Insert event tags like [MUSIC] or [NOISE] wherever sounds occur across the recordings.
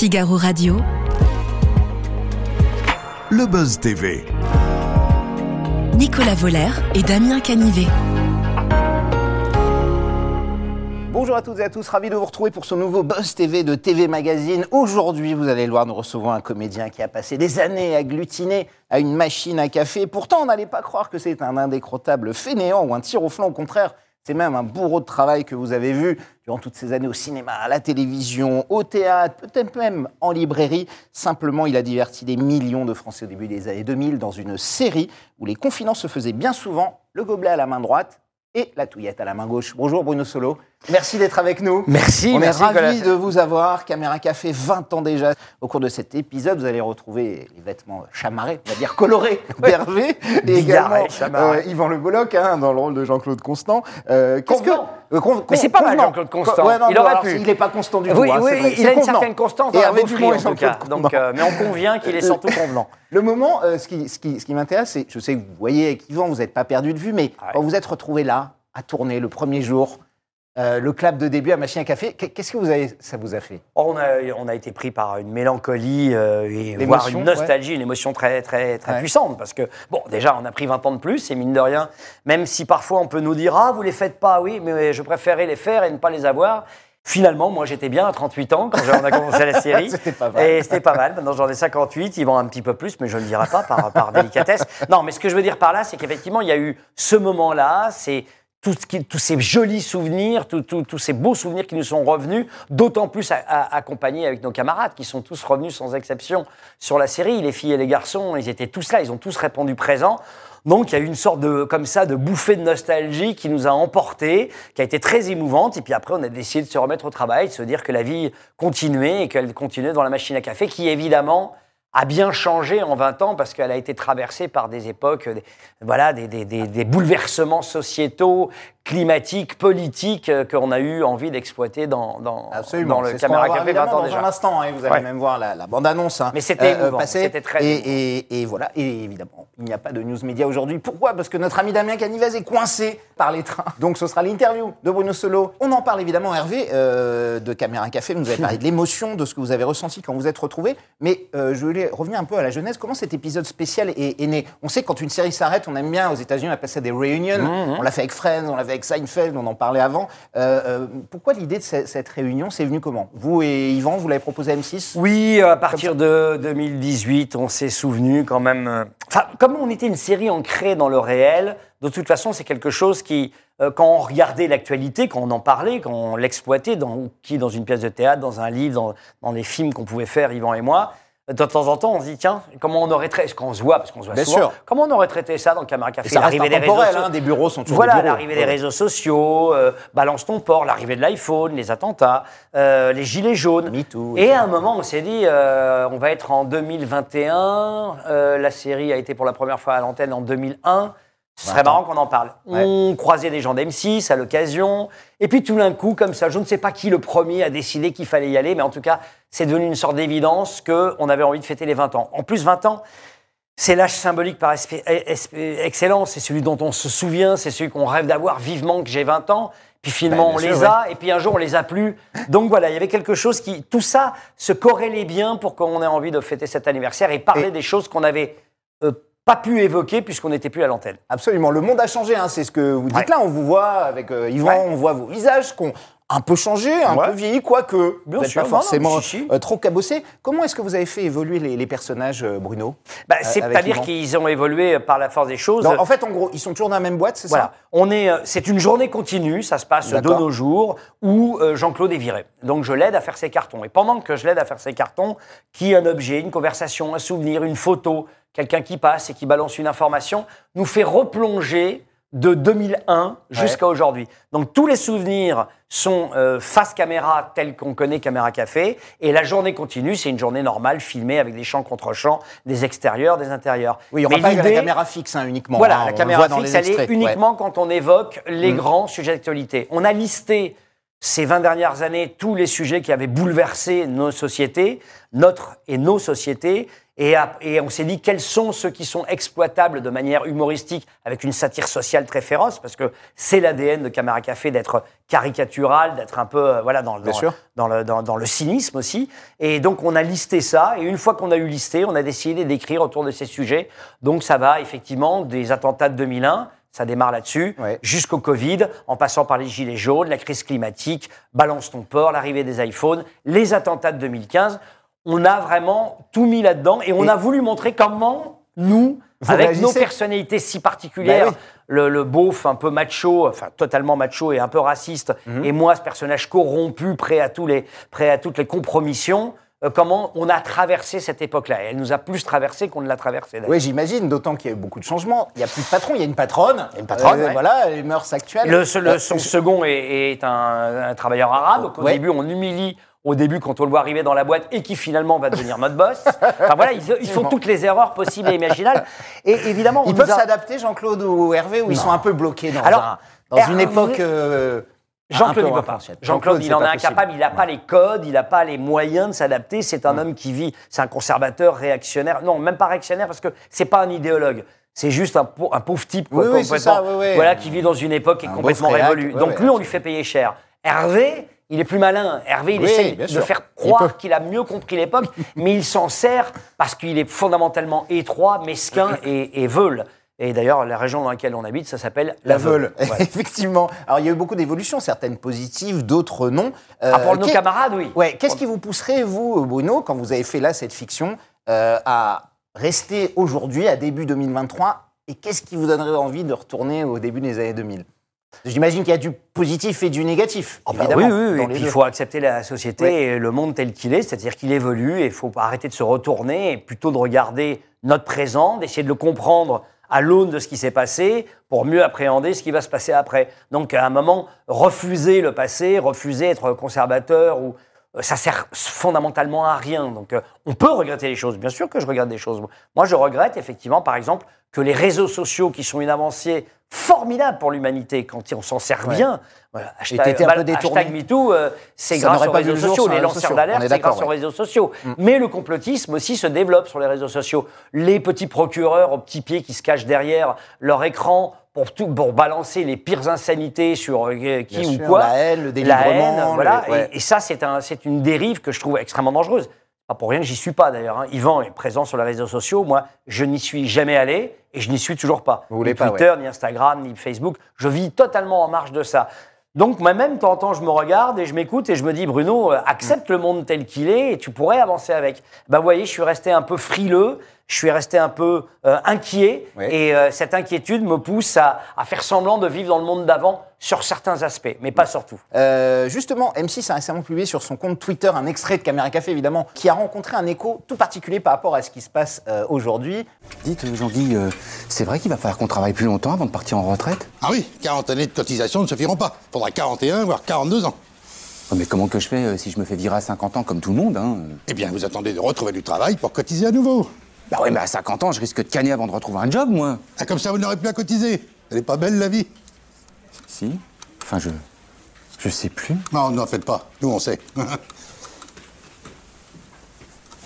Figaro Radio. Le Buzz TV. Nicolas Voller et Damien Canivet. Bonjour à toutes et à tous, ravi de vous retrouver pour ce nouveau Buzz TV de TV Magazine. Aujourd'hui, vous allez le voir, nous recevons un comédien qui a passé des années agglutiné à une machine à café. Pourtant, on n'allait pas croire que c'est un indécrottable fainéant ou un tir au flanc. Au contraire, c'est même un bourreau de travail que vous avez vu durant toutes ces années au cinéma, à la télévision, au théâtre, peut-être même en librairie. Simplement, il a diverti des millions de Français au début des années 2000 dans une série où les confidences se faisaient bien souvent, le gobelet à la main droite et la touillette à la main gauche. Bonjour Bruno Solo, merci d'être avec nous. Merci, On merci, est ravis de vous avoir. Caméra Café, 20 ans déjà. Au cours de cet épisode, vous allez retrouver les vêtements chamarrés, on va dire colorés [LAUGHS] d'Hervé. Et également euh, Yvan Le Bolloc, hein, dans le rôle de Jean-Claude Constant. Euh, euh, con- Mais c'est pas mal. Jean-Claude Constant. Ouais, non, Il aurait alors, pu. Il n'est pas constant du Oui, tout. hein, oui, vrai. il a une convenant. certaine constance Et dans la Hervé beaufrie, Dumont et en tout cas. Donc, euh, mais on convient qu'il est surtout convenant. [LAUGHS] Le moment, euh, ce qui, ce qui- ce qui m'intéresse, c'est, je sais que vous voyez avec Yvan, vous n'êtes pas perdu de vue, mais Ouais. quand vous êtes retrouvé là, à tourner le premier jour, euh, le clap de début à Machine à Café, qu'est- qu'est-ce que vous avez, ça vous a fait? Oh, on, a, on a été pris par une mélancolie euh, et voire une nostalgie, une émotion très, très, très Ouais. puissante. Parce que, bon, déjà, on a pris 20 ans de plus, et mine de rien, même si parfois on peut nous dire Ah, vous les faites pas, oui, mais je préférais les faire et ne pas les avoir. Finalement, moi, j'étais bien à 38 ans quand on a commencé la série. [LAUGHS] C'était pas mal. Et c'était pas mal. Maintenant, j'en ai 58. Ils vont un petit peu plus, mais je ne le dirai pas par, par délicatesse. Non, mais ce que je veux dire par là, c'est qu'effectivement, il y a eu ce moment-là. C'est tout ce qui- tous ces jolis souvenirs, tous ces beaux souvenirs qui nous sont revenus, d'autant plus à- à- accompagnés avec nos camarades qui sont tous revenus sans exception sur la série. Les filles et les garçons, ils étaient tous là, ils ont tous répondu présent. Donc il y a eu une sorte de comme ça de bouffée de nostalgie qui nous a emportés, qui a été très émouvante. Et puis après, on a décidé de se remettre au travail, de se dire que la vie continuait et qu'elle continuait dans la machine à café, qui évidemment a bien changé en 20 ans parce qu'elle a été traversée par des époques, des, voilà, des, des- des- des bouleversements sociétaux, climatiques, politiques euh, qu'on a eu envie d'exploiter dans, dans, le Caméra Café 20 évidemment ans dans déjà. un instant, hein, vous allez Ouais. même voir la, la bande-annonce. hein, Mais c'était passer. c'était très et, et- et voilà, et évidemment, il n'y a pas de news média aujourd'hui. Pourquoi? Parce que notre ami Damien Canivez est coincé par les trains. Donc ce sera l'interview de Bruno Solo. On en parle évidemment, Hervé, euh, de Caméra Café. Vous nous avez [LAUGHS] parlé de l'émotion, de ce que vous avez ressenti quand vous êtes retrouvé. Mais euh, je voulais revenir un peu à la jeunesse. Comment cet épisode spécial est, est né? On sait que quand une série s'arrête, on aime bien, aux États-Unis, on appelle ça des reunions. Mmh, On l'a fait avec Friends, on l'a fait avec Seinfeld, on en parlait avant. Euh, euh, pourquoi l'idée de ce- cette réunion C'est venu comment? Vous et Yvan, vous l'avez proposé à M6 Oui, à partir de 2018, on s'est souvenu quand même. euh, Enfin, comme on était une série ancrée dans le réel, de toute façon, c'est quelque chose qui, euh, quand on regardait l'actualité, quand on en parlait, quand on l'exploitait, dans, qui dans une pièce de théâtre, dans un livre, dans, dans les films qu'on pouvait faire, Yvan et moi, de temps en temps, on se dit tiens, comment on aurait traité, quand on se voit, parce qu'on se voit Bien souvent, sûr. comment on aurait traité ça dans Caméra Café? Et L'arrivée des hein, des bureaux sont toujours Voilà, l'arrivée des réseaux sociaux, euh, balance ton port, l'arrivée de l'iPhone, les attentats, euh, les gilets jaunes. MeToo, Et etc. à un moment, on s'est dit, euh, on va être en 2021. euh, la série a été pour la première fois à l'antenne en 2001. Ce serait marrant qu'on en parle. Ouais. On croisait des gens d'M6 à l'occasion. Et puis tout d'un coup, comme ça, je ne sais pas qui le premier a décidé qu'il fallait y aller, mais en tout cas, c'est devenu une sorte d'évidence qu'on avait envie de fêter les 20 ans. En plus, 20 ans, c'est l'âge symbolique par esp- excellence, c'est celui dont on se souvient, c'est celui qu'on rêve d'avoir vivement que j'ai 20 ans. Puis finalement, Ben, on les a, et puis un jour, on les a plus. Donc voilà, il y avait quelque chose qui. Tout ça se corrélait bien pour qu'on ait envie de fêter cet anniversaire et parler Et- des choses qu'on n'avait euh, pas pu évoquer puisqu'on n'était plus à l'antenne. Absolument, le monde a changé, hein, c'est ce que vous dites Ouais. là. On vous voit avec euh, Yvan, Ouais. on voit vos visages qui ont un peu changé, un Ouais. peu vieilli, quoique Bien sûr, pas non, non, forcément si. euh, trop cabossé. Comment est-ce que vous avez fait évoluer les, les personnages, euh, Bruno Bah, Euh, avec C'est-à-dire Yvan. qu'ils ont évolué par la force des choses. Non, En fait, en gros, ils sont toujours dans la même boîte, c'est Voilà. ça? On est, c'est une journée continue, ça se passe de nos jours, où euh, Jean-Claude est viré. Donc je l'aide à faire ses cartons. Et pendant que je l'aide à faire ses cartons, qui un objet, une conversation, un souvenir, une photo, quelqu'un qui passe et qui balance une information, nous fait replonger de 2001 jusqu'à aujourd'hui. Donc tous les souvenirs sont euh, face caméra tels qu'on connaît Caméra Café et la journée continue, c'est une journée normale filmée avec des champs contre champs, des extérieurs, des intérieurs. Oui, il n'y aura Mais pas la l'idée- caméra fixe hein, uniquement. voilà, hein, on la caméra fixe, elle est. Ouais. uniquement quand on évoque les Mm. grands sujets d'actualité. On a listé ces 20 dernières années tous les sujets qui avaient bouleversé nos sociétés, notre et nos sociétés, et, à- et on s'est dit quels sont ceux qui sont exploitables de manière humoristique avec une satire sociale très féroce, parce que c'est l'ADN de Caméra Café d'être caricatural, d'être un peu euh, voilà dans, dans- le, dans le cynisme aussi. Et donc, on a listé ça. Et une fois qu'on a eu listé, on a décidé d'écrire autour de ces sujets. Donc, ça va effectivement des attentats de 2001. Ça démarre là-dessus, Ouais. jusqu'au Covid, en passant par les gilets jaunes, la crise climatique, balance ton port, l'arrivée des iPhones, les attentats de 2015. On a vraiment tout mis là-dedans et on Et- a voulu montrer comment nous, Vous avec nos personnalités si particulières, Bah oui. le, le beauf un peu macho, enfin totalement macho et un peu raciste, Mhm. et moi ce personnage corrompu, prêt à tous les, prêt à toutes les compromissions, euh, comment on a traversé cette époque-là. Et elle nous a plus traversé qu'on ne l'a traversée. d'ailleurs. Oui, j'imagine, d'autant qu'il y a eu beaucoup de changements. Il n'y a plus de patron, il y a une patronne. Il y a une patronne, ouais. Voilà, les mœurs actuelles. Le, Euh, son second est, est un, un travailleur arabe qu'au Ouais. début on humilie. Au début, quand on le voit arriver dans la boîte et qui finalement va devenir notre boss. Enfin voilà, ils, ils font toutes les erreurs possibles et imaginables. Et évidemment, on Ils peuvent a- s'adapter, Jean-Claude ou Hervé, ou ils sont un peu bloqués dans, Alors, un- dans une époque. euh, Jean-Claude, peu il peut pas. ancienne. Jean-Claude, il en est incapable. Il n'a pas les codes, il n'a pas les moyens de s'adapter. C'est un homme qui vit, c'est un conservateur, réactionnaire. Non, même pas réactionnaire parce que c'est pas un idéologue. C'est juste un, pau- un pauvre type, quoi, Oui, oui, c'est complètement- ça, oui, oui. voilà, qui vit dans une époque qui est complètement révolue. Donc lui, on lui fait payer cher. Hervé, il est plus malin. Hervé, il bien de sûr. faire croire qu'il a mieux compris l'époque, mais il s'en sert parce qu'il est fondamentalement étroit, mesquin [COUGHS] et, et veule. Et d'ailleurs, la région dans laquelle on habite, ça s'appelle La Veule, Ouais. [LAUGHS] effectivement. Alors, il y a eu beaucoup d'évolutions, certaines positives, d'autres non. Euh, Ah, pour nos qu'est- camarades, oui. Ouais, qu'est-ce qui vous pousserait, vous, Bruno, quand vous avez fait là cette fiction, euh, à rester aujourd'hui, à début 2023, et qu'est-ce qui vous donnerait envie de retourner au début des années 2000 J'imagine qu'il y a du positif et du négatif, bah évidemment. oui, oui, Et puis il faut accepter la société et le monde tel qu'il est, c'est-à-dire qu'il évolue et il faut arrêter de se retourner et plutôt de regarder notre présent, d'essayer de le comprendre à l'aune de ce qui s'est passé pour mieux appréhender ce qui va se passer après. Donc à un moment, refuser le passé, refuser être conservateur ou ça sert fondamentalement à rien. Donc euh, on peut regretter les choses, bien sûr que je regrette des choses. Moi je regrette effectivement par exemple que les réseaux sociaux qui sont une avancée formidable pour l'humanité quand on s'en sert Ouais. bien. Voilà, t'étais un peu hashtag MeToo, euh, c'est grâce aux réseaux sociaux. Les lanceurs d'alerte, c'est grâce aux réseaux sociaux. Mais le complotisme aussi se développe sur les réseaux sociaux. Les petits procureurs aux petits pieds qui se cachent derrière leur écran pour, tout, pour balancer les pires insanités sur euh, qui Bien ou sûr, quoi. La haine, le La haine, le- voilà. ouais. Et, et ça, c'est un, c'est une dérive que je trouve extrêmement dangereuse. Pas pour rien que j'y suis pas d'ailleurs. hein. Yvan est présent sur les réseaux sociaux. Moi, je n'y suis jamais allé et je n'y suis toujours pas. Vous voulez ni pas, Twitter, ni Instagram, ni Facebook. Je vis totalement en marge de ça. Donc moi-même, de temps en temps, je me regarde et je m'écoute et je me dis, Bruno, euh, accepte le monde tel qu'il est et tu pourrais avancer avec. Ben vous voyez, je suis resté un peu frileux, je suis resté un peu euh, inquiet et euh, cette inquiétude me pousse à, à faire semblant de vivre dans le monde d'avant sur certains aspects, mais pas sur tout. Euh, justement, M6 a récemment publié sur son compte Twitter un extrait de Caméra Café, évidemment, qui a rencontré un écho tout particulier par rapport à ce qui se passe euh, aujourd'hui. Dites, Jean-Guy, euh, c'est vrai qu'il va falloir qu'on travaille plus longtemps avant de partir en retraite? Ah oui, 40 années de cotisation ne suffiront pas. Faudra 41, voire 42 ans. Mais comment que je fais euh, si je me fais virer à 50 ans comme tout le monde hein? Eh bien, vous attendez de retrouver du travail pour cotiser à nouveau. Bah oui, mais à 50 ans, je risque de canner avant de retrouver un job, moi. Ah, comme ça, vous n'aurez plus à cotiser. Elle est pas belle, la vie Si Enfin, je... Je sais plus. Non, n'en faites pas. Nous, on sait. [LAUGHS]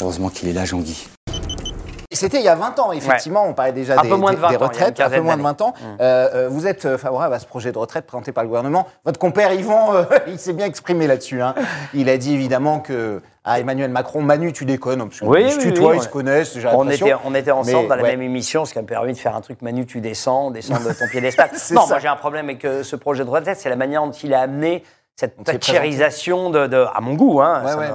Heureusement qu'il est là, Jean-Guy. C'était il y a 20 ans, effectivement, on parlait déjà Un des, peu moins de des- 20 des ans, il y a une retraites, un peu moins de d'années. 20 ans. Euh, euh, vous êtes euh, favorable à ce projet de retraite présenté par le gouvernement. Votre compère Yvan, euh, [LAUGHS] il s'est bien exprimé là-dessus. hein. Il a dit évidemment que à Emmanuel Macron, Manu, tu déconnes. Parce que Oui, tutoient, oui, ils se connaissent. j'ai On était, on était ensemble Mais, dans la ouais. même émission, ce qui m'a permis de faire un truc Manu, tu descends, descends de ton [LAUGHS] piédestal. Non, ça. moi j'ai un problème avec ce projet de retraite, c'est la manière dont il a amené cette thatcherisation de, de- à mon goût. Hein, Ouais, ouais,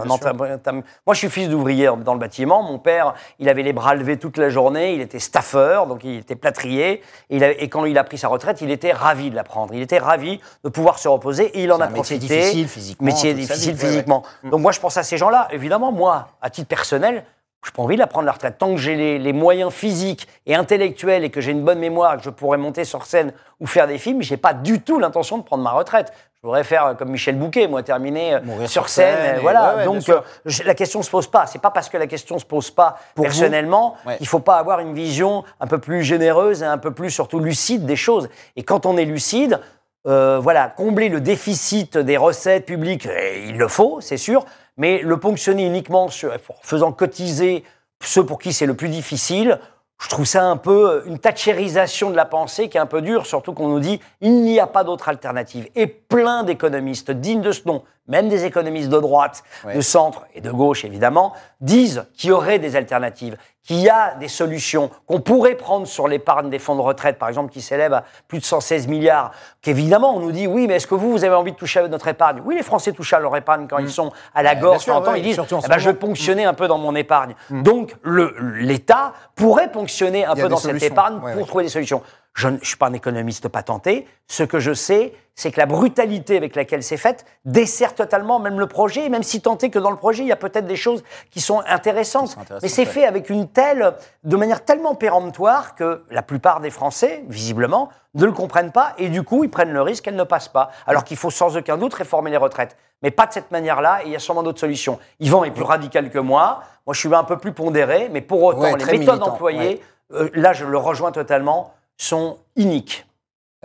moi, je suis fils d'ouvrier dans le bâtiment. Mon père, il avait les bras levés toute la journée. Il était staffeur, donc il était plâtrier. Et, il a- et quand il a pris sa retraite, il était ravi de la prendre. Il était ravi de pouvoir se reposer. Et il en a un métier profité. difficile physiquement, Métier difficile vie, ouais, ouais. physiquement. Donc moi, je pense à ces gens-là. Évidemment, moi, à titre personnel, je n'ai pas envie de la prendre la retraite. Tant que j'ai les, les moyens physiques et intellectuels et que j'ai une bonne mémoire et que je pourrais monter sur scène ou faire des films, j'ai pas du tout l'intention de prendre ma retraite. Je voudrais faire euh, comme Michel Bouquet, moi, terminer euh, Mourir sur scène. scène et- voilà. ouais, ouais, bien Donc euh, je- la question se pose pas. C'est pas parce que la question se pose pas Pour personnellement Ouais. qu'il faut pas avoir une vision un peu plus généreuse et un peu plus surtout lucide des choses. Et quand on est lucide, euh, voilà, combler le déficit des recettes publiques, il le faut, c'est sûr, mais le ponctionner uniquement sur, faisant cotiser ceux pour qui c'est le plus difficile, je trouve ça un peu une thatchérisation de la pensée qui est un peu dure, surtout qu'on nous dit il n'y a pas d'autre alternative. Et plein d'économistes dignes de ce nom, même des économistes de droite, Ouais. de centre et de gauche évidemment, disent qu'il y aurait des alternatives, qu'il y a des solutions, qu'on pourrait prendre sur l'épargne des fonds de retraite, par exemple, qui s'élève à plus de 116 milliards, qu'évidemment on nous dit oui, mais est-ce que vous, vous avez envie de toucher à notre épargne? Oui, les Français touchent à leur épargne quand ils sont à la gorge, sûr, ouais, ils disent eh ben, je vais ponctionner un peu dans mon épargne. Donc le- l'État pourrait ponctionner un peu dans cette épargne Ouais, pour trouver des solutions. Je ne je suis pas un économiste patenté. Ce que je sais, c'est que la brutalité avec laquelle c'est fait dessert totalement même le projet, et même si tant est que dans le projet, il y a peut-être des choses qui sont intéressantes. Mais c'est ouais. fait avec une telle, de manière tellement péremptoire que la plupart des Français, visiblement, ne le comprennent pas et du coup, ils prennent le risque qu'elle ne passe pas. Alors qu'il faut sans aucun doute réformer les retraites. Mais pas de cette manière-là, et il y a sûrement d'autres solutions. Yvan est plus radical que moi. Moi, je suis un peu plus pondéré, mais pour autant, Ouais, les méthodes militant, employées, euh, là, je le rejoins totalement, sont iniques.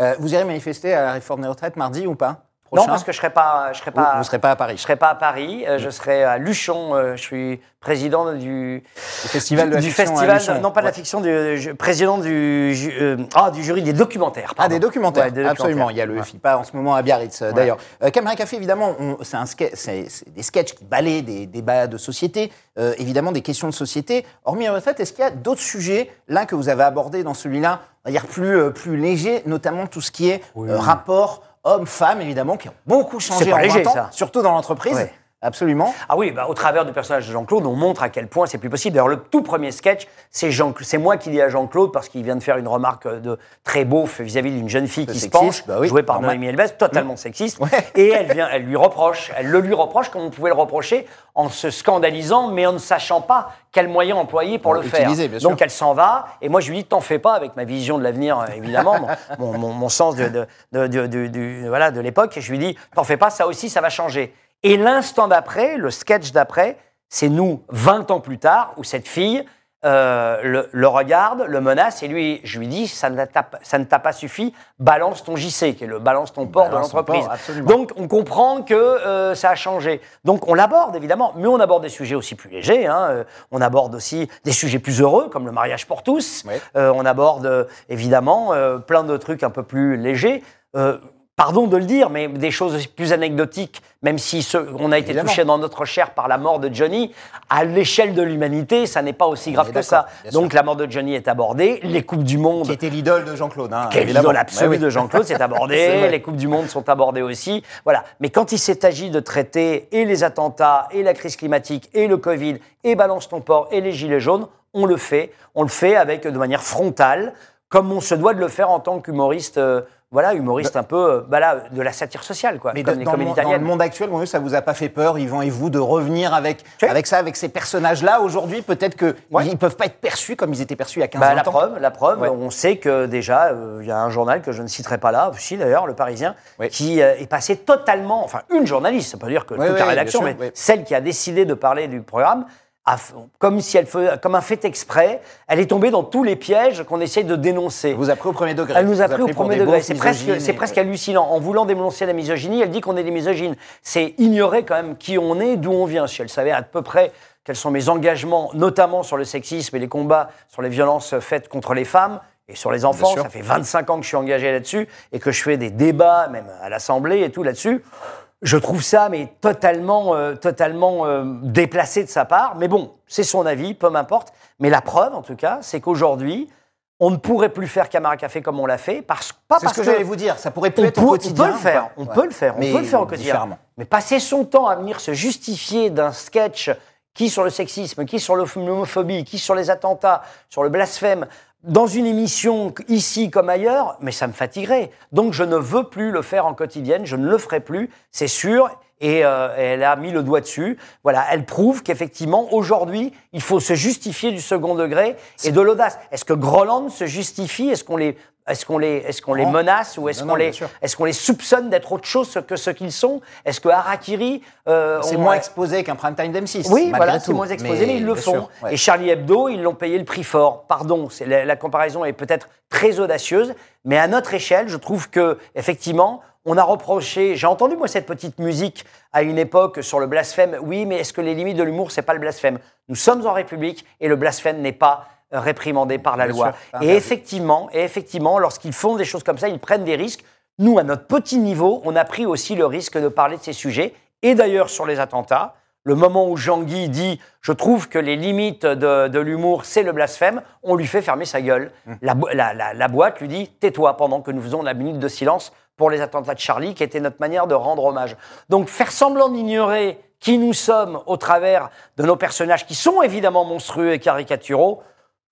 Euh, vous irez manifester à la réforme des retraites mardi ou pas? Non, parce que je serai pas, je serai pas, vous serez pas à Paris. Je serai pas à Paris. euh, je serai à Luchon. euh, je suis président du Le festival de la du fiction festival, non pas de la fiction, du ju- président du, ju- euh, ah, du jury des documentaires. Ah, pardon. des documentaires, Ouais, des absolument. Il y a le Ouais. FIPA en ce moment à Biarritz, euh, d'ailleurs. Euh, Caméra Café, évidemment, c'est des sketchs qui balaient des débats de société, euh, évidemment des questions de société. Hormis les retraites, est-ce qu'il y a d'autres sujets, là, que vous avez abordés dans celui-là, on va dire plus, euh, plus léger, notamment tout ce qui est euh, rapport homme-femme, évidemment, qui ont beaucoup changé en léger, 20 ans, ça. surtout dans l'entreprise. Ouais. Absolument. Ah oui, bah, au travers du personnage de Jean-Claude, on montre à quel point c'est plus possible. D'ailleurs, le tout premier sketch, c'est Jean, c'est moi qui dis à Jean-Claude parce qu'il vient de faire une remarque euh, de très beauf vis-à-vis d'une jeune fille qui se sexiste, penche, bah oui, jouée par. Noémie Elbès, totalement sexiste. Ouais. [LAUGHS] Et elle vient, elle lui reproche, elle le lui reproche comme on pouvait le reprocher en se scandalisant, mais en ne sachant pas quel moyen employer pour le faire. utiliser. Donc elle s'en va, et moi je lui dis t'en fais pas avec ma vision de l'avenir, euh, évidemment, mon, [LAUGHS] mon- mon- mon sens de, de, de, voilà, de l'époque, et je lui dis t'en fais pas, ça aussi ça va changer. Et l'instant d'après, le sketch d'après, c'est nous, 20 ans plus tard, où cette fille euh, le, le regarde, le menace, et lui, je lui dis ça ne t'a pas- suffi, balance ton JC, qui est le balance ton port de Balance l'entreprise. Donc on comprend que euh, ça a changé. Donc on l'aborde évidemment, mais on aborde des sujets aussi plus légers. hein. Euh, On aborde aussi des sujets plus heureux, comme le mariage pour tous. On aborde évidemment plein de trucs un peu plus légers. Euh, Pardon de le dire, mais des choses plus anecdotiques, même si ce- on a été touché dans notre chair par la mort de Johnny, à l'échelle de l'humanité, ça n'est pas aussi grave est que ça. sûr. Donc la mort de Johnny est abordée, les coupes du monde Qui était l'idole de Jean-Claude. Hein, quelle évidemment. idole absolue oui. de Jean-Claude, c'est abordé, [LAUGHS] les Coupes du Monde sont abordées aussi. Voilà. Mais quand il s'est agi de traiter et les attentats, et la crise climatique, et le Covid, et Balance ton port, et les Gilets jaunes, on le fait. On le fait avec, de manière frontale, comme on se doit de le faire en tant qu'humoriste, euh, voilà, humoriste un peu, euh, bah là, de la satire sociale, quoi, Mais comme dans, les dans le, monde- dans le italiennes. monde actuel, bon, ça vous a pas fait peur, Yvan et vous, de revenir avec, avec ça, avec ces personnages-là Aujourd'hui, peut-être qu'ils Ouais. ne peuvent pas être perçus comme ils étaient perçus il y a 15 Bah, ans. la preuve, la preuve, Ouais. on sait que déjà, euh, il y a un journal que je ne citerai pas là, si d'ailleurs, le Parisien, Ouais. qui euh, est passé totalement, enfin une journaliste, ça peut dire que toute la rédaction, sûr, mais celle qui a décidé de parler du programme, comme si elle fait, comme un fait exprès, elle est tombée dans tous les pièges qu'on essaye de dénoncer. Elle vous a pris au premier degré. Elle nous a pris au premier degré. C'est presque, c'est presque hallucinant. En voulant dénoncer la misogynie, elle dit qu'on est des misogynes. C'est ignorer quand même qui on est, d'où on vient. Si elle savait à peu près quels sont mes engagements, notamment sur le sexisme et les combats sur les violences faites contre les femmes et sur les enfants, ça fait 25 ans que je suis engagé là-dessus et que je fais des débats, même à l'Assemblée et tout là-dessus. Je trouve ça mais totalement, euh, totalement euh, déplacé de sa part. Mais bon, c'est son avis, peu m'importe. Mais la preuve, en tout cas, c'est qu'aujourd'hui, on ne pourrait plus faire Camara Café comme on l'a fait, parce, pas parce ce que, j'allais vous dire. Ça pourrait plus on être peut, au on quotidien. peut le faire, on peut le faire, on Mais peut le faire au quotidien. Mais passer son temps à venir se justifier d'un sketch qui sur le sexisme, qui sur l'homophobie, qui sur les attentats, sur le blasphème, dans une émission ici comme ailleurs, mais ça me fatiguerait. Donc je ne veux plus le faire en quotidienne, je ne le ferai plus, c'est sûr. Et euh, elle a mis le doigt dessus. Voilà, elle prouve qu'effectivement, aujourd'hui, il faut se justifier du second degré et de l'audace. Est-ce que Groland se justifie? Est-ce qu'on les Est-ce qu'on les, est-ce qu'on les Non. menace ou est-ce qu'on les, bien sûr. est-ce qu'on les soupçonne d'être autre chose que ce qu'ils sont? Est-ce que Harakiri, euh, C'est on- moins exposé qu'un prime time d'M6. oui, voilà, c'est moins exposé, mais, ils le font. sûr, ouais. Et Charlie Hebdo, ils l'ont payé le prix fort. Pardon, c'est la, la comparaison est peut-être très audacieuse, mais à notre échelle, je trouve que effectivement, on a reproché. J'ai entendu moi cette petite musique à une époque sur le blasphème. Oui, mais est-ce que les limites de l'humour, c'est pas le blasphème? Nous sommes en République et le blasphème n'est pas euh, réprimandé par la Bien loi. sûr, et effectivement, et effectivement, lorsqu'ils font des choses comme ça, ils prennent des risques. Nous, à notre petit niveau, on a pris aussi le risque de parler de ces sujets. Et d'ailleurs, sur les attentats, le moment où Jean-Guy dit Je trouve que les limites de, de l'humour, c'est le blasphème, on lui fait fermer sa gueule. Hum. La- la- la boîte lui dit Tais-toi pendant que nous faisons la minute de silence pour les attentats de Charlie, qui était notre manière de rendre hommage. Donc, faire semblant d'ignorer qui nous sommes au travers de nos personnages qui sont évidemment monstrueux et caricaturaux,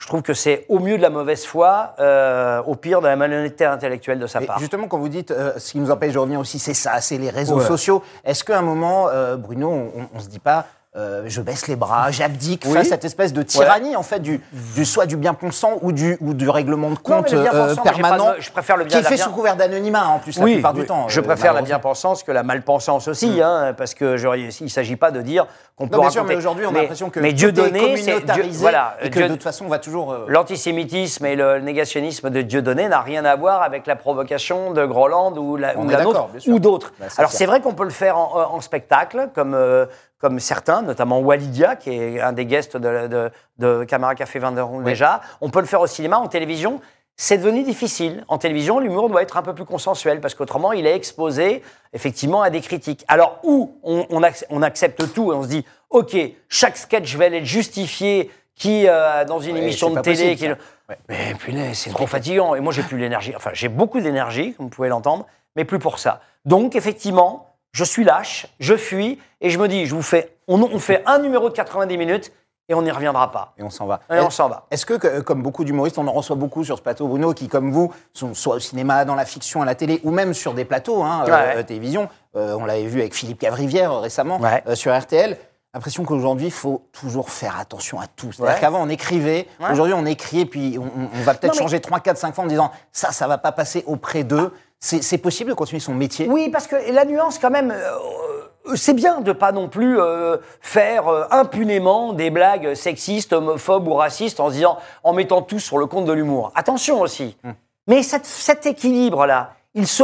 je trouve que c'est au mieux de la mauvaise foi, euh, au pire de la malhonnêteté intellectuelle de sa part. justement, quand vous dites euh, ce qui nous empêche de revenir aussi, c'est ça, c'est les réseaux Ouais. sociaux. Est-ce qu'à un moment, euh, Bruno, on, on se dit pas, euh, je baisse les bras, j'abdique Oui. face à cette espèce de tyrannie, en fait, du, du soit du bien pensant ou du, ou du règlement de Non, compte le euh, permanent, de- je préfère le bien- qui est la fait bien- sous couvert d'anonymat, en plus, la oui, plupart oui. du temps. Je euh, préfère la malheureusement. bien-pensance que la mal-pensance aussi, hein, parce que je- il ne s'agit pas de dire qu'on peut Non, bien sûr, mais aujourd'hui, on a l'impression que mais Dieu est donné, c'est Dieu, voilà, et que Dieu- de toute façon, on va toujours... L'antisémitisme et le négationnisme de Dieudonné n'a rien à voir avec la provocation de Groland ou la, la bien d'autres. Bah, Alors c'est vrai qu'on peut le faire en, spectacle, comme, comme certains, notamment Walidia, qui est un des guests de, de, de Camera Café 20 euros déjà. On peut le faire au cinéma, en télévision. C'est devenu difficile. En télévision, l'humour doit être un peu plus consensuel parce qu'autrement, il est exposé effectivement à des critiques. Alors, où on, on ac- on accepte tout et on se dit, OK, chaque sketch va être justifié qui, euh, dans une Ouais, émission de télé, possible, qui-. Ouais. mais punaise, c'est trop fatigant. Et moi, j'ai plus l'énergie. Enfin, j'ai beaucoup d'énergie, comme vous pouvez l'entendre, mais plus pour ça. Donc, effectivement, je suis lâche, je fuis, et je me dis, je vous fais, on, on fait un numéro de 90 minutes, et on n'y reviendra pas. Et on s'en va. Et on s'en va. Est-ce que, comme beaucoup d'humoristes, on en reçoit beaucoup sur ce plateau, Bruno, qui, comme vous, sont soit au cinéma, dans la fiction, à la télé, ou même sur des plateaux, hein, euh, Ouais. euh, télévision. Euh, on l'avait vu avec Philippe Cavrivière récemment Ouais. euh, sur RTL. L'impression qu'aujourd'hui, il faut toujours faire attention à tout. C'est-à-dire Ouais. qu'avant, on écrivait. Aujourd'hui, on écrit et puis on, va peut-être mais- changer 3, 4, 5 fois en disant ça, ça va pas passer auprès d'eux. C'est possible de continuer son métier? Oui, parce que la nuance, quand même, euh, euh, c'est bien de pas non plus euh, faire euh, impunément des blagues sexistes, homophobes ou racistes en se disant, en mettant tout sur le compte de l'humour. Attention aussi. Mais cette- cet équilibre-là, il se,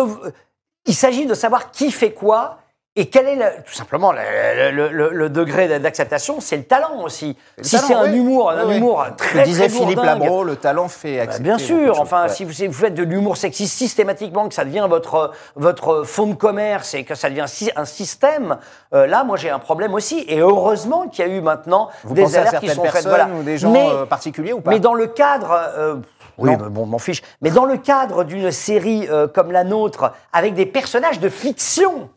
il s'agit de savoir qui fait quoi. Et quel est le- tout simplement le, le- le- le degré d'acceptation C'est le talent aussi. Si c'est un oui. humour, un Oui, humour très disait très Philippe Labro, le talent fait bah, accepter. bien sûr. Enfin, Ouais. si vous, vous faites de l'humour sexiste systématiquement, que ça devient votre, votre fonds de commerce et que ça devient un système, euh, là, moi, j'ai un problème aussi. Et heureusement qu'il y a eu maintenant Vous des alertes qui sont faites. Voilà. ou des gens mais, euh, particuliers ou pas mais dans le cadre. euh, oui, mais bon, m'en fiche. Mais dans le cadre d'une série euh, comme la nôtre, avec des personnages de fiction,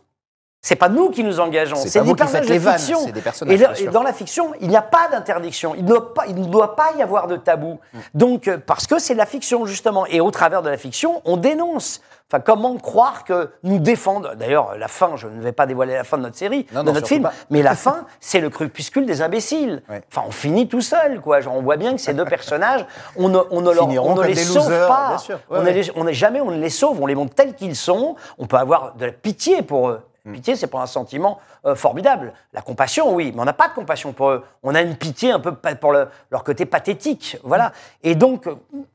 c'est pas nous qui nous engageons, C'est des personnages de fiction. Et, dans la fiction, il n'y a pas d'interdiction. Il, ne doit pas- il ne doit pas y avoir de tabou. Mm. Donc, euh, parce que c'est de la fiction, justement. Et au travers de la fiction, on dénonce. Enfin, comment croire que nous défendre D'ailleurs, la fin, je ne vais pas dévoiler la fin de notre série, Non, de non, notre film, pas. mais la [LAUGHS] fin, c'est le crépuscule des imbéciles. Ouais. Enfin, on finit tout seul, quoi. Genre, on voit bien que ces deux personnages, on ne, on ne, leur- on ne les sauve losers, pas. bien sûr. Ouais, on, ouais. est jamais, on ne les sauve, on les montre tels qu'ils sont. On peut avoir de la pitié pour eux. Mm. Pitié, c'est pas un sentiment euh, formidable. La compassion, oui, mais on n'a pas de compassion pour eux. On a une pitié un peu pour le- leur côté pathétique, voilà. Et donc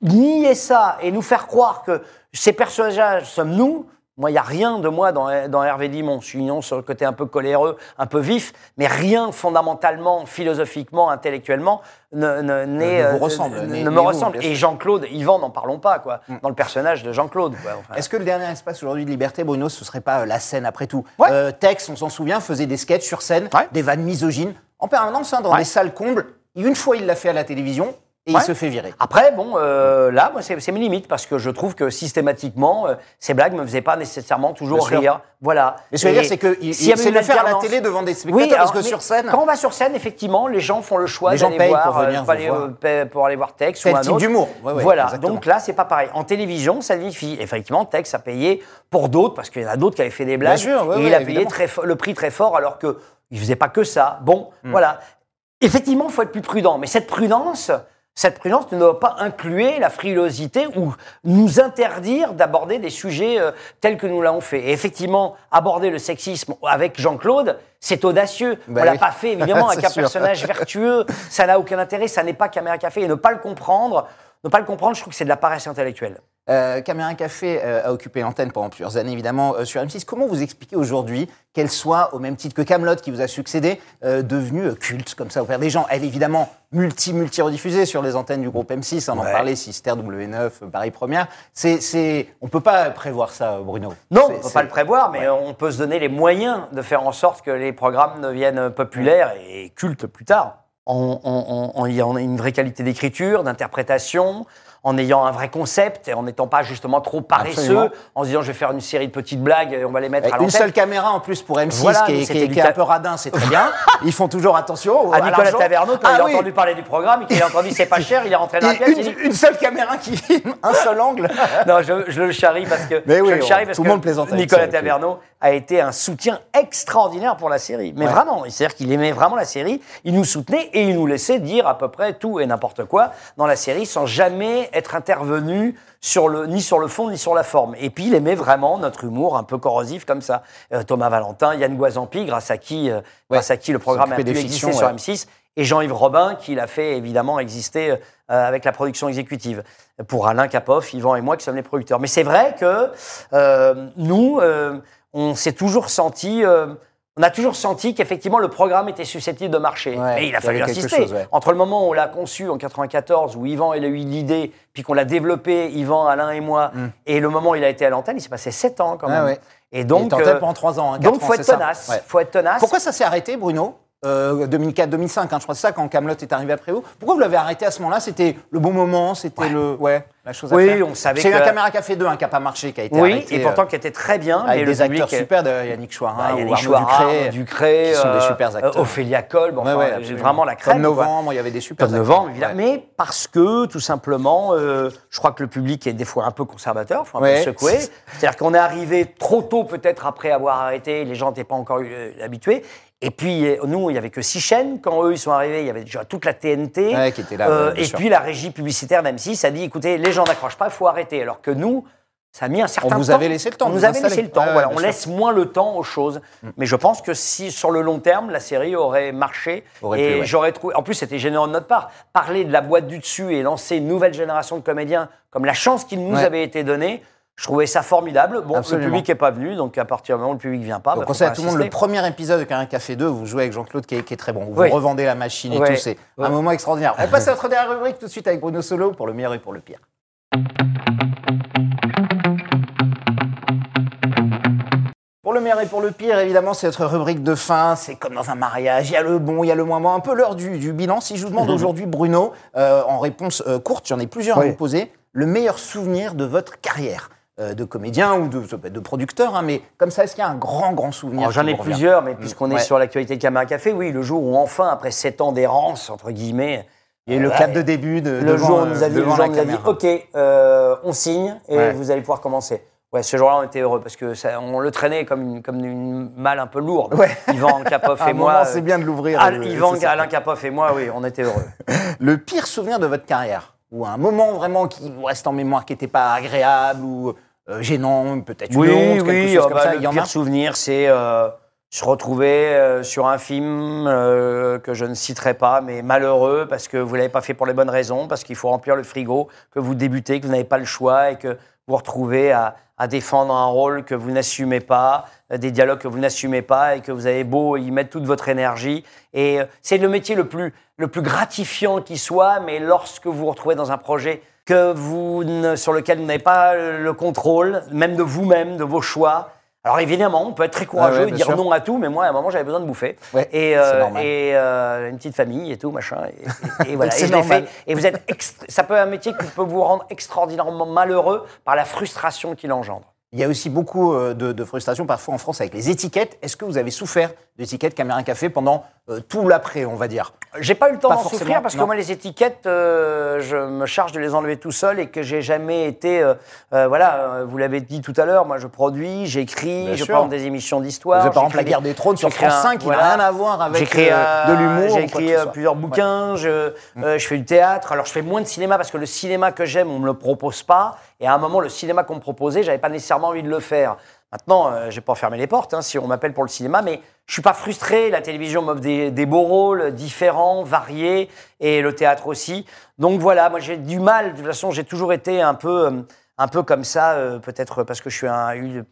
nier ça et nous faire croire que ces personnages sommes nous. Moi, il n'y a rien de moi dans, dans Hervé Dimon. Je suis mignon sur le côté un peu coléreux, un peu vif, mais rien fondamentalement, philosophiquement, intellectuellement ne, ne, n'est, Ne vous euh, ressemble, ne- me vous, ressemble. Et. Jean-Claude, Yvan, n'en parlons pas, quoi, dans le personnage de Jean-Claude. Enfin, Est-ce que le dernier espace aujourd'hui de liberté, Bruno, ce serait pas euh, la scène après tout? Ouais. Euh, Tex, on s'en souvient, faisait des sketchs sur scène, Ouais. des vannes misogynes, en permanence, hein, dans Ouais. des salles combles. Une fois, il l'a fait à la télévision et Ouais. il se fait virer. Après, bon, euh, là, moi, c'est c'est mes limites parce que je trouve que systématiquement, euh, ces blagues me faisaient pas nécessairement toujours Bien sûr. rire. Voilà. Mais ce que je veux dire, c'est s'il y avait sait une le faire à la télé devant des spectateurs, Oui, parce alors, que mais sur scène, Quand on va sur scène, effectivement, les gens font le choix d'aller voir, pour euh, venir aller, voir. euh, pour aller voir Tex C'est ou un type autre. d'humour. Ouais, ouais, voilà. exactement. Donc là, c'est pas pareil. En télévision, ça signifie effectivement Tex a payé pour d'autres parce qu'il y en a d'autres qui avaient fait des blagues sûr, ouais, et il a payé très le prix très fort alors que il faisait pas que ça. Bon, Hmm. voilà. Effectivement, il faut être plus prudent. Mais cette prudence, cette prudence ne doit pas inclure la frilosité ou nous interdire d'aborder des sujets euh, tels que nous l'avons fait. Et effectivement, aborder le sexisme avec Jean-Claude, c'est audacieux. On l'a oui. pas fait évidemment [LAUGHS] avec un sûr. personnage vertueux. Ça n'a aucun intérêt. Ça n'est pas Caméra Café. Et ne pas le comprendre, ne pas le comprendre, je trouve que c'est de la paresse intellectuelle. Euh, Caméra Café euh, a occupé l'antenne pendant plusieurs années, évidemment, euh, sur M6. Comment vous expliquez aujourd'hui qu'elle soit, au même titre que Camelot qui vous a succédé, euh, devenue euh, culte comme ça auprès des gens? Elle est évidemment multi multi rediffusée sur les antennes du groupe M6. On en parlait, Sister W9, euh, Paris Première. C'est, c'est, on peut pas prévoir ça, Bruno. Non, C'est- on peut c'est- pas le prévoir, mais on peut se donner les moyens de faire en sorte que les programmes deviennent populaires et cultes plus tard. En, en- en- en ayant une vraie qualité d'écriture, d'interprétation, en ayant un vrai concept et en n'étant pas justement trop paresseux, Absolument. en se disant je vais faire une série de petites blagues et on va les mettre à Une l'antenne. seule caméra en plus pour M6 Voilà, qui, est, qui est- du qui est un peu radin, c'est très bien. Ils font toujours attention. [LAUGHS] À à Nicolas. Taverneau, quand Ah il a oui. entendu parler du programme et qu'il a entendu c'est pas [LAUGHS] cher, il est rentré dans la Et pièce. une, dit, une seule caméra qui filme, un seul angle. [LAUGHS] Non, je, je le charrie parce que Mais oui, je le charrie parce tout le que monde plaisante Nicolas. Taverneau a été un soutien extraordinaire pour la série. Mais Ouais. vraiment, c'est-à-dire qu'il aimait vraiment la série, il nous soutenait et il nous laissait dire à peu près tout et n'importe quoi dans la série sans jamais être intervenu sur le, ni sur le fond ni sur la forme. Et puis il aimait vraiment notre humour un peu corrosif comme ça. Euh, Thomas Valentin, Yann Guazampi, grâce à qui, euh, grâce à qui le programme a pu exister fictions, sur ouais. M6 et Jean-Yves Robin qui l'a fait évidemment exister euh, avec la production exécutive. Pour Alain Capoff, Yvan et moi qui sommes les producteurs. Mais c'est vrai que nous, on s'est toujours senti... euh, on a toujours senti qu'effectivement le programme était susceptible de marcher. Ouais, Mais il a il fallu insister. chose, ouais. Entre le moment où on l'a conçu en 94, où Yvan il a eu l'idée, puis qu'on l'a développé, Yvan, Alain et moi, et le moment où il a été à l'antenne, il s'est passé 7 ans quand Mm. Ouais, même. ouais. Et Il donc, tête euh, pendant 3 ans. hein, donc ans, faut être tenace. Faut être tenace. Pourquoi ça s'est arrêté, Bruno Euh, 2004-2005, hein, je crois que c'est ça, quand Camelot est arrivé après vous. Pourquoi vous l'avez arrêté à ce moment-là? C'était le bon moment, c'était le, ouais, la chose à Oui, faire. on savait C'est que- un caméra café 2 hein, qui n'a pas marché, qui a été Oui, arrêté. et pourtant euh, qui était très bien. mais avec le des acteurs super, de Yannick Chouarin Bah, ou Yannick Chouarin, Ducré, qui sont des euh, super euh, acteurs. Ophélia Kolb, enfin, Ouais, ouais, euh, absolument. vraiment la crème. Quoi. Novembre, il y avait des super acteurs. Novembre, évidemment. Ouais. Mais parce que, tout simplement, euh, je crois que le public est des fois un peu conservateur, faut un peu secouer. C'est-à-dire qu'on est arrivé trop tôt, peut-être après avoir arrêté, les gens n'étaient pas encore euh, habitués. Et puis, nous, il n'y avait que six chaînes. Quand eux, ils sont arrivés, il y avait déjà toute la TNT. Ouais, qui était là, Euh, et sûr. puis, la régie publicitaire d'M6 a dit, écoutez, les gens n'accrochent pas, il faut arrêter. Alors que nous, ça a mis un certain temps. vous avait laissé le temps On nous avait laissé le temps, Ouais, voilà. On sûr. Mm. laisse moins le temps aux choses. Mais je pense que si, sur le long terme, la série aurait marché, Aurait et ouais. j'aurais trouvé. En plus, c'était généreux de notre part. Parler de la boîte du dessus et lancer une nouvelle génération de comédiens, comme la chance qui nous avait été donnée, je trouvais ça formidable. Bon, Absolument. le public n'est pas venu, donc à partir du moment où le public vient pas, Donc, bah, sait à tout le monde, le premier épisode de Caméra Café 2, vous jouez avec Jean-Claude qui, est- qui est très bon. Vous Oui. revendez la machine et tout, c'est un moment extraordinaire. On passe à notre dernière rubrique tout de suite avec Bruno Solo pour le meilleur et pour le pire. Pour le meilleur et pour le pire, évidemment, c'est notre rubrique de fin. C'est comme dans un mariage. Il y a le bon, il y a le moins bon. Un peu l'heure du, du bilan. Si je vous demande [LAUGHS] aujourd'hui, Bruno, euh, en réponse euh, courte, j'en ai plusieurs à vous poser, le meilleur souvenir de votre carrière de comédien ou de, ça peut être de producteur, hein, mais comme ça, est-ce qu'il y a un grand, grand souvenir J'en ai plusieurs, mais puisqu'on est Ouais. sur l'actualité de Caméra Café, oui, le jour où enfin, après sept ans d'errance, entre guillemets, Il y a eu le Ouais. clap de début de, le devant, jour où on euh, nous a dit, le devant jour où la on nous a dit. OK, euh, on signe et Ouais. vous allez pouvoir commencer. Ouais, ce jour-là, on était heureux parce que ça, on le traînait comme une, comme une malle un peu lourde. Ouais. Yvan Capoff [LAUGHS] et moi. euh, c'est bien de l'ouvrir. Al- euh, Yvan. Alain Capoff et moi, oui, on était heureux. [LAUGHS] Le pire souvenir de votre carrière Ou un moment vraiment qui vous reste en mémoire qui n'était pas agréable ou euh, gênant, peut-être une oui, honte, quelque oui, chose ah comme bah, ça. le Il y en pire a souvenir, c'est euh, se retrouver euh, sur un film euh, que je ne citerai pas, mais malheureux parce que vous l'avez pas fait pour les bonnes raisons, parce qu'il faut remplir le frigo, que vous débutez, que vous n'avez pas le choix et que vous retrouvez à, à défendre un rôle que vous n'assumez pas, euh, des dialogues que vous n'assumez pas et que vous avez beau y mettre toute votre énergie. Et euh, c'est le métier le plus, le plus gratifiant qui soit, mais lorsque vous vous retrouvez dans un projet que vous ne- sur lequel vous n'avez pas le contrôle, même de vous-même, de vos choix. Alors évidemment, on peut être très courageux Ah ouais, et dire sûr. non à tout, mais moi, à un moment, j'avais besoin de bouffer. Ouais, et euh, et euh, une petite famille et tout, machin. Et, et- et [LAUGHS] voilà. C'est et je l'ai fait. Et vous êtes ça peut être un métier qui peut vous rendre extraordinairement malheureux par la frustration qu'il engendre. Il y a aussi beaucoup euh, de, de frustration parfois en France avec les étiquettes. Est-ce que vous avez souffert d'étiquettes Caméra Café pendant euh, tout l'après, on va dire? J'ai pas eu le temps d'en souffrir parce que moi, les étiquettes, euh, je me charge de les enlever tout seul et que j'ai jamais été. euh, voilà, vous l'avez dit tout à l'heure, moi je produis, j'écris, je sûr. prends des émissions d'histoire. Vous avez par exemple La guerre des trônes sur France un- 5, qui voilà. n'a rien à voir avec J'écris, de l'humour. J'ai écrit plusieurs Ouais. bouquins, je, je fais du théâtre. Alors je fais moins de cinéma parce que le cinéma que j'aime, on me le propose pas. Et à un moment, le cinéma qu'on me proposait, j'avais pas nécessairement envie de le faire. Maintenant, euh, j'ai pas fermé les portes hein, si on m'appelle pour le cinéma, mais je suis pas frustré. La télévision m'offre des, des beaux rôles différents, variés, et le théâtre aussi. Donc voilà, moi j'ai du mal. De toute façon, j'ai toujours été un peu, euh, un peu comme ça, euh, peut-être parce que je suis un,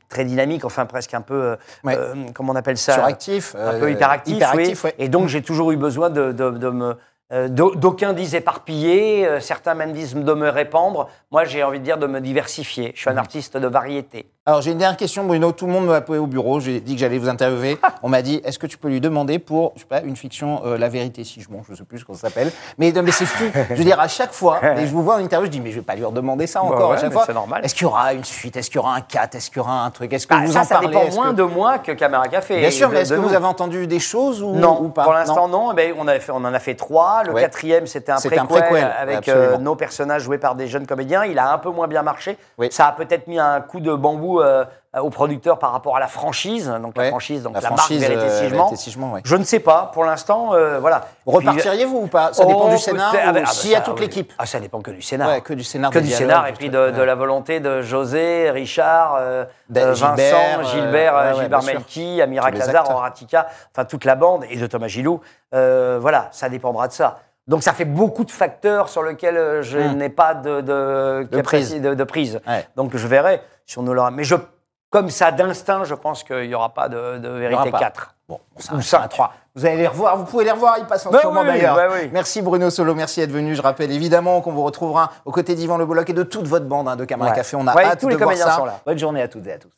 très dynamique, enfin presque un peu, euh, Ouais. euh, comment on appelle ça? Suractif. un euh, peu hyperactif, hyperactif, oui. ouais. Et donc j'ai toujours eu besoin de, de- de me. Euh, d'au- D'aucuns disent éparpiller, euh, certains même disent de me répandre. Moi, j'ai envie de dire de me diversifier. Je suis Mhm. un artiste de variété. Alors j'ai une dernière question, Bruno. Tout le monde m'a appelé au bureau. J'ai dit que j'allais vous interviewer. [LAUGHS] On m'a dit est-ce que tu peux lui demander pour, je sais pas, une fiction, euh, La vérité si je mens, je sais plus comment ça s'appelle. Mais, non, mais c'est fou. Je veux dire, à chaque fois, [LAUGHS] et je vous vois en interview, je dis mais je vais pas lui redemander ça encore ouais, à chaque fois. c'est normal. Est-ce qu'il y aura une suite? Est-ce qu'il y aura un 4 Est-ce qu'il y aura un truc? Est-ce que Bah, vous ça, en ça parlez? Dépend Est-ce moins que- de moi que Caméra Café. Bien sûr, mais est-ce que vous avez entendu des choses ou, Non, ou pas? pour l'instant non. Eh ben, on, avait fait- on en a fait trois. Le Ouais. quatrième, c'était un, préquel avec euh, nos personnages joués par des jeunes comédiens. Il a un peu moins bien marché. Oui. Ça a peut-être mis un coup de bambou euh, au producteur par rapport à la franchise. Donc Ouais. la franchise, donc la, franchise, marque Vérité euh, ouais. Je ne sais pas. Pour l'instant, euh, voilà. Repartiriez-vous ou pas? Ça dépend Oh, du scénar peut-être. Ah ou ah ben, s'il y a toute oui. l'équipe Ah, ça dépend que du. Ouais, que du scénar, Que du scénar et du puis de, la volonté de José, Richard, euh, Ben, euh, Gilbert, Vincent, euh, Gilbert, Gilbert. Melki, Amira acteurs. Horatica, enfin toute la bande et de Thomas Gillou. Euh, voilà, ça dépendra de ça. Donc ça fait beaucoup de facteurs sur lesquels je Hmm. n'ai pas de, de, De capacité- de- de prise. Ouais. Donc je verrai nous l'aura. Mais je, comme ça d'instinct, je pense qu'il n'y aura pas de, vérité pas. 4. Bon, ça Ou reste un cinq. 3. Vous allez les revoir, vous pouvez les revoir, ils passent en Bah ce moment oui, d'ailleurs. bah oui. Merci Bruno Solo, merci d'être venu. Je rappelle évidemment qu'on vous retrouvera aux côtés d'Yvan Le Bolloc et de toute votre bande hein, de Camarades Ouais. Café. On a Ouais, hâte tous de les voir ça. sont là. Bonne journée à toutes et à tous.